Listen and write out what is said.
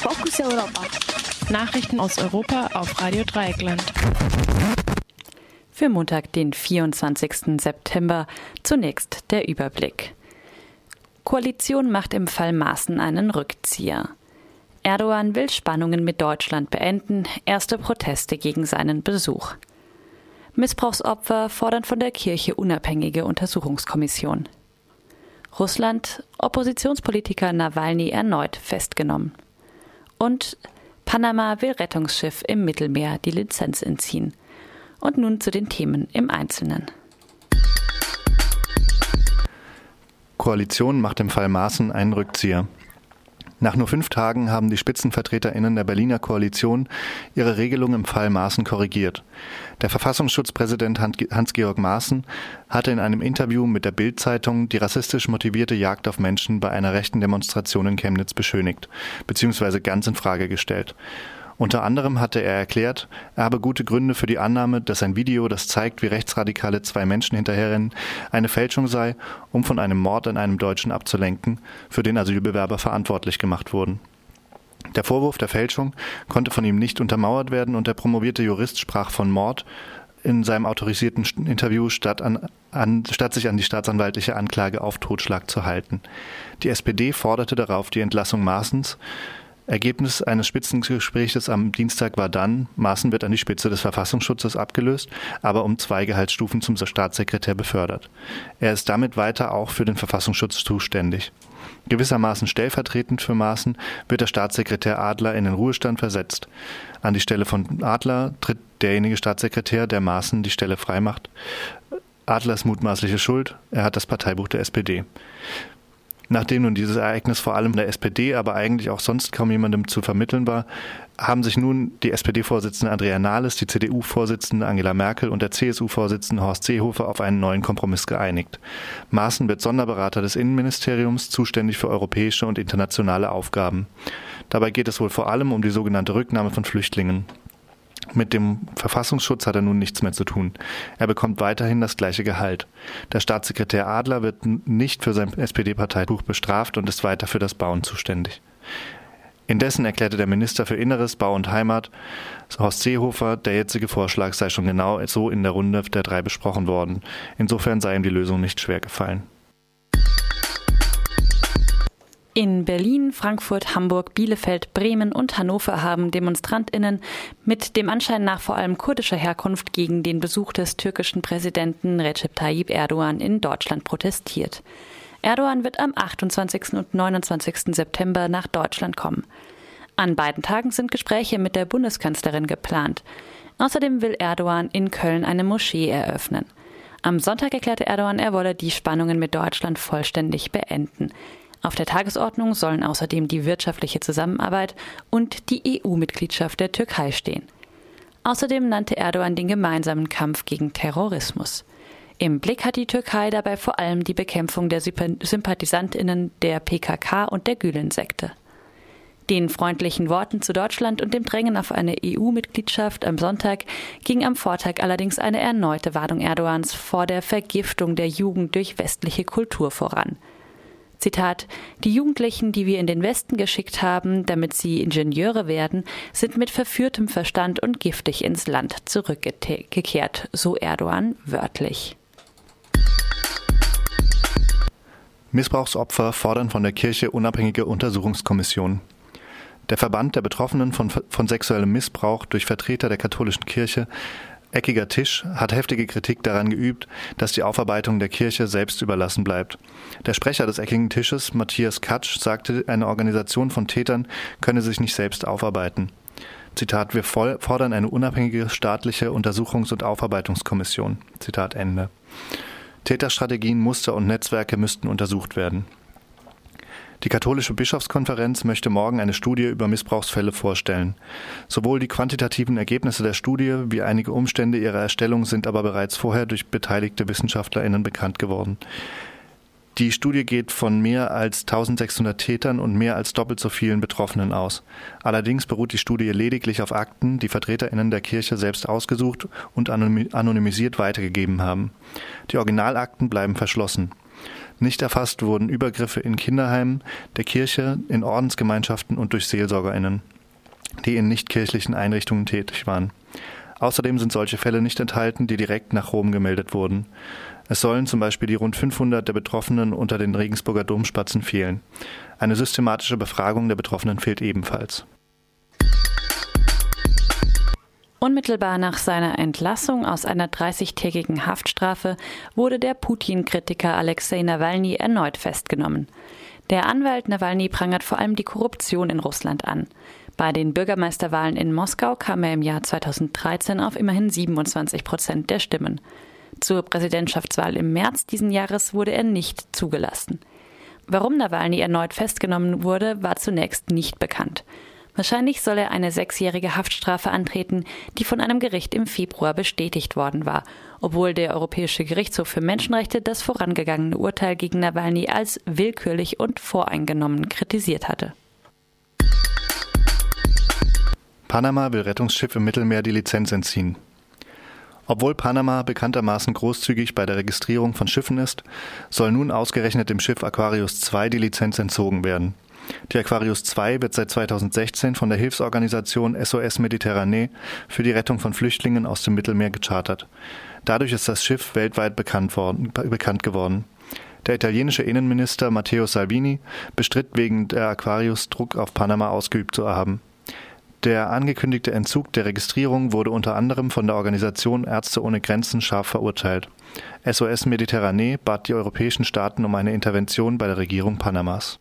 Fokus Europa. Nachrichten aus Europa auf Radio Dreieckland. Für Montag, den 24. September. Zunächst der Überblick. Koalition macht im Fall Maaßen einen Rückzieher. Erdogan will Spannungen mit Deutschland beenden. Erste Proteste gegen seinen Besuch. Missbrauchsopfer fordern von der Kirche unabhängige Untersuchungskommission. Russland, Oppositionspolitiker Nawalny erneut festgenommen. Und Panama will Rettungsschiff im Mittelmeer die Lizenz entziehen. Und nun zu den Themen im Einzelnen. Koalition macht im Fall Maaßen einen Rückzieher. Nach nur fünf Tagen haben die SpitzenvertreterInnen der Berliner Koalition ihre Regelung im Fall Maaßen korrigiert. Der Verfassungsschutzpräsident Hans-Georg Maaßen hatte in einem Interview mit der Bild-Zeitung die rassistisch motivierte Jagd auf Menschen bei einer rechten Demonstration in Chemnitz beschönigt bzw. ganz in Frage gestellt. Unter anderem hatte er erklärt, er habe gute Gründe für die Annahme, dass ein Video, das zeigt, wie Rechtsradikale zwei Menschen hinterherrennen, eine Fälschung sei, um von einem Mord an einem Deutschen abzulenken, für den Asylbewerber verantwortlich gemacht wurden. Der Vorwurf der Fälschung konnte von ihm nicht untermauert werden und der promovierte Jurist sprach von Mord in seinem autorisierten Interview, statt, an, an, statt sich an die staatsanwaltliche Anklage auf Totschlag zu halten. Die SPD forderte darauf die Entlassung Maaßens, Ergebnis eines Spitzengesprächs am Dienstag war dann, Maaßen wird an die Spitze des Verfassungsschutzes abgelöst, aber um zwei Gehaltsstufen zum Staatssekretär befördert. Er ist damit weiter auch für den Verfassungsschutz zuständig. Gewissermaßen stellvertretend für Maaßen wird der Staatssekretär Adler in den Ruhestand versetzt. An die Stelle von Adler tritt derjenige Staatssekretär, der Maaßen die Stelle freimacht. Adlers mutmaßliche Schuld, er hat das Parteibuch der SPD. Nachdem nun dieses Ereignis vor allem der SPD, aber eigentlich auch sonst kaum jemandem zu vermitteln war, haben sich nun die SPD-Vorsitzende Andrea Nahles, die CDU-Vorsitzende Angela Merkel und der CSU-Vorsitzende Horst Seehofer auf einen neuen Kompromiss geeinigt. Maaßen wird Sonderberater des Innenministeriums, zuständig für europäische und internationale Aufgaben. Dabei geht es wohl vor allem um die sogenannte Rücknahme von Flüchtlingen. Mit dem Verfassungsschutz hat er nun nichts mehr zu tun. Er bekommt weiterhin das gleiche Gehalt. Der Staatssekretär Adler wird nicht für sein SPD-Parteibuch bestraft und ist weiter für das Bauen zuständig. Indessen erklärte der Minister für Inneres, Bau und Heimat, Horst Seehofer, der jetzige Vorschlag sei schon genau so in der Runde der drei besprochen worden. Insofern sei ihm die Lösung nicht schwer gefallen. In Berlin, Frankfurt, Hamburg, Bielefeld, Bremen und Hannover haben Demonstrantinnen mit dem Anschein nach vor allem kurdischer Herkunft gegen den Besuch des türkischen Präsidenten Recep Tayyip Erdogan in Deutschland protestiert. Erdogan wird am 28. und 29. September nach Deutschland kommen. An beiden Tagen sind Gespräche mit der Bundeskanzlerin geplant. Außerdem will Erdogan in Köln eine Moschee eröffnen. Am Sonntag erklärte Erdogan, er wolle die Spannungen mit Deutschland vollständig beenden. Auf der Tagesordnung sollen außerdem die wirtschaftliche Zusammenarbeit und die EU-Mitgliedschaft der Türkei stehen. Außerdem nannte Erdogan den gemeinsamen Kampf gegen Terrorismus. Im Blick hat die Türkei dabei vor allem die Bekämpfung der Sympathisantinnen der PKK und der Gülen-Sekte. Den freundlichen Worten zu Deutschland und dem Drängen auf eine EU-Mitgliedschaft am Sonntag ging am Vortag allerdings eine erneute Warnung Erdogans vor der Vergiftung der Jugend durch westliche Kultur voran. Zitat, die Jugendlichen, die wir in den Westen geschickt haben, damit sie Ingenieure werden, sind mit verführtem Verstand und giftig ins Land zurückgekehrt, so Erdogan wörtlich. Missbrauchsopfer fordern von der Kirche unabhängige Untersuchungskommission. Der Verband der Betroffenen von, von sexuellem Missbrauch durch Vertreter der katholischen Kirche Eckiger Tisch hat heftige Kritik daran geübt, dass die Aufarbeitung der Kirche selbst überlassen bleibt. Der Sprecher des Eckigen Tisches, Matthias Katsch, sagte, eine Organisation von Tätern könne sich nicht selbst aufarbeiten. Zitat, wir fordern eine unabhängige staatliche Untersuchungs- und Aufarbeitungskommission. Zitat Ende. Täterstrategien, Muster und Netzwerke müssten untersucht werden. Die katholische Bischofskonferenz möchte morgen eine Studie über Missbrauchsfälle vorstellen. Sowohl die quantitativen Ergebnisse der Studie wie einige Umstände ihrer Erstellung sind aber bereits vorher durch beteiligte Wissenschaftlerinnen bekannt geworden. Die Studie geht von mehr als 1600 Tätern und mehr als doppelt so vielen Betroffenen aus. Allerdings beruht die Studie lediglich auf Akten, die Vertreterinnen der Kirche selbst ausgesucht und anonymisiert weitergegeben haben. Die Originalakten bleiben verschlossen. Nicht erfasst wurden Übergriffe in Kinderheimen, der Kirche, in Ordensgemeinschaften und durch SeelsorgerInnen, die in nichtkirchlichen Einrichtungen tätig waren. Außerdem sind solche Fälle nicht enthalten, die direkt nach Rom gemeldet wurden. Es sollen zum Beispiel die rund 500 der Betroffenen unter den Regensburger Domspatzen fehlen. Eine systematische Befragung der Betroffenen fehlt ebenfalls. Unmittelbar nach seiner Entlassung aus einer 30-tägigen Haftstrafe wurde der Putin-Kritiker Alexei Nawalny erneut festgenommen. Der Anwalt Nawalny prangert vor allem die Korruption in Russland an. Bei den Bürgermeisterwahlen in Moskau kam er im Jahr 2013 auf immerhin 27 Prozent der Stimmen. Zur Präsidentschaftswahl im März diesen Jahres wurde er nicht zugelassen. Warum Nawalny erneut festgenommen wurde, war zunächst nicht bekannt. Wahrscheinlich soll er eine sechsjährige Haftstrafe antreten, die von einem Gericht im Februar bestätigt worden war, obwohl der Europäische Gerichtshof für Menschenrechte das vorangegangene Urteil gegen Nawalny als willkürlich und voreingenommen kritisiert hatte. Panama will Rettungsschiff im Mittelmeer die Lizenz entziehen. Obwohl Panama bekanntermaßen großzügig bei der Registrierung von Schiffen ist, soll nun ausgerechnet dem Schiff Aquarius II die Lizenz entzogen werden. Die Aquarius II wird seit 2016 von der Hilfsorganisation SOS Mediterranee für die Rettung von Flüchtlingen aus dem Mittelmeer gechartert. Dadurch ist das Schiff weltweit bekannt, worden, bekannt geworden. Der italienische Innenminister Matteo Salvini bestritt wegen der Aquarius Druck auf Panama ausgeübt zu haben. Der angekündigte Entzug der Registrierung wurde unter anderem von der Organisation Ärzte ohne Grenzen scharf verurteilt. SOS Mediterranee bat die europäischen Staaten um eine Intervention bei der Regierung Panamas.